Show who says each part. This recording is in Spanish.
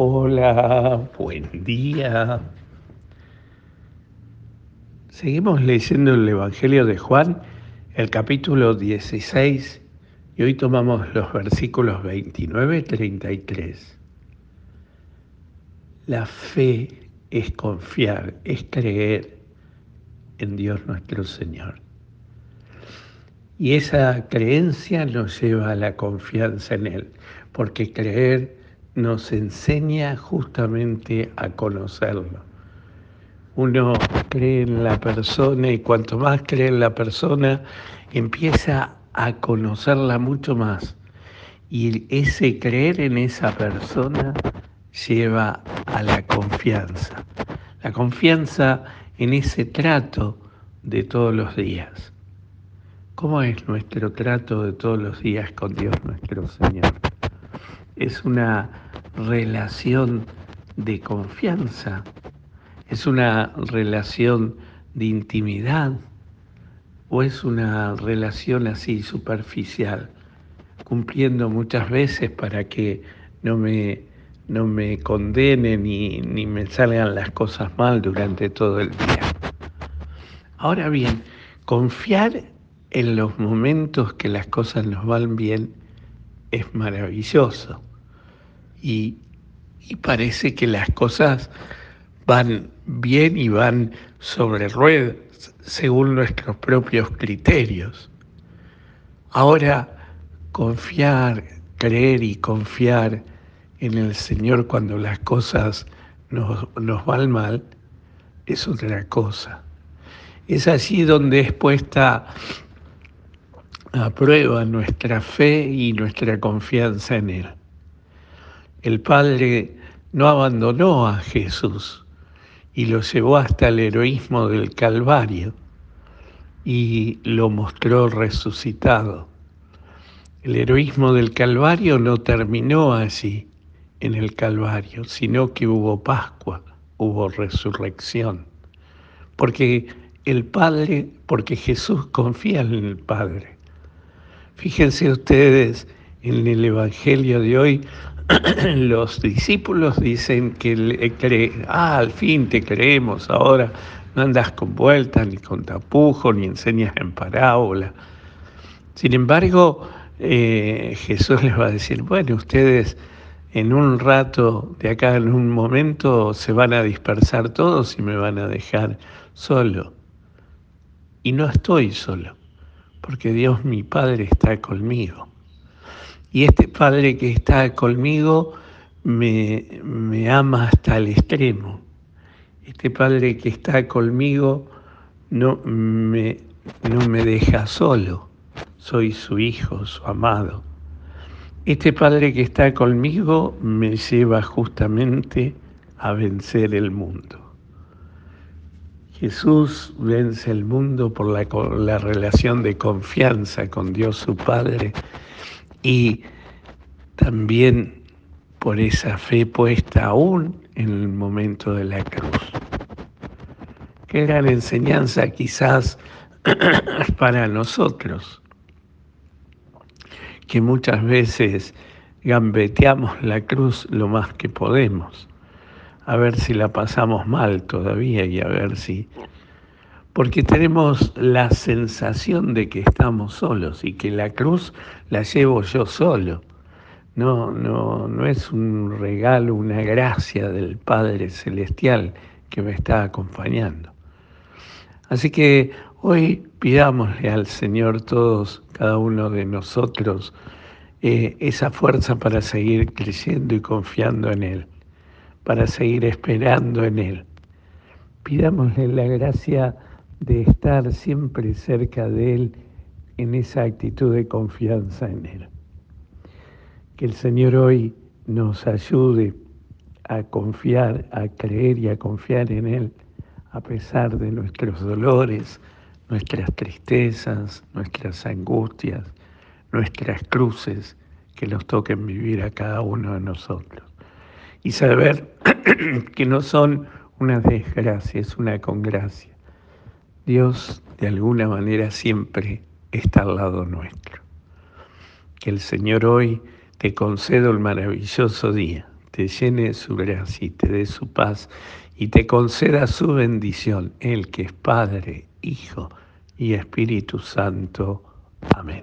Speaker 1: Hola, buen día. Seguimos leyendo el Evangelio de Juan, el capítulo 16, y hoy tomamos los versículos 29 y 33. La fe es confiar, es creer en Dios nuestro Señor. Y esa creencia nos lleva a la confianza en Él, porque creer nos enseña justamente a conocerlo. Uno cree en la persona y cuanto más cree en la persona, empieza a conocerla mucho más. Y ese creer en esa persona lleva a la confianza. La confianza en ese trato de todos los días. ¿Cómo es nuestro trato de todos los días con Dios nuestro Señor? Es una relación de confianza, es una relación de intimidad o es una relación así superficial, cumpliendo muchas veces para que no me, no me condenen ni, ni me salgan las cosas mal durante todo el día. Ahora bien, confiar en los momentos que las cosas nos van bien es maravilloso y, parece que las cosas van bien y van sobre ruedas según nuestros propios criterios. Ahora, confiar, creer y confiar en el Señor cuando las cosas nos, nos van mal es otra cosa. Es allí donde es puesta a prueba nuestra fe y nuestra confianza en Él el Padre no abandonó a Jesús y lo llevó hasta el heroísmo del Calvario y lo mostró resucitado. El heroísmo del Calvario no terminó allí, en el Calvario, sino que hubo Pascua, hubo resurrección. Porque el Padre, porque Jesús confía en el Padre. Fíjense ustedes en el Evangelio de hoy, los discípulos dicen que creen, ah, al fin te creemos, ahora no andas con vueltas, ni con tapujos, ni enseñas en parábola. Sin embargo, eh, Jesús les va a decir, bueno, ustedes en un rato, de acá en un momento, se van a dispersar todos y me van a dejar solo. Y no estoy solo, porque Dios mi Padre está conmigo. Y este Padre que está conmigo me, ama hasta el extremo. Este Padre que está conmigo no me, no me deja solo. Soy su hijo, su amado. Este Padre que está conmigo me lleva justamente a vencer el mundo. Jesús vence el mundo por la, la relación de confianza con Dios su Padre y también por esa fe puesta aún en el momento de la cruz. Qué gran enseñanza quizás para nosotros, que muchas veces gambeteamos la cruz lo más que podemos, a ver si la pasamos mal todavía y a ver si porque tenemos la sensación de que estamos solos y que la cruz la llevo yo solo. No, no, no es un regalo, una gracia del Padre Celestial que me está acompañando. Así que hoy pidámosle al Señor todos, cada uno de nosotros, eh, esa fuerza para seguir creciendo y confiando en Él, para seguir esperando en Él. Pidámosle la gracia de estar siempre cerca de Él en esa actitud de confianza en Él. Que el Señor hoy nos ayude a confiar, a creer y a confiar en Él a pesar de nuestros dolores, nuestras tristezas, nuestras angustias, nuestras cruces que nos toquen vivir a cada uno de nosotros. Y saber que no son una desgracia, es una congracia Dios de alguna manera siempre está al lado nuestro. Que el Señor hoy te conceda el maravilloso día, te llene de su gracia y te dé su paz y te conceda su bendición, el que es Padre, Hijo y Espíritu Santo. Amén.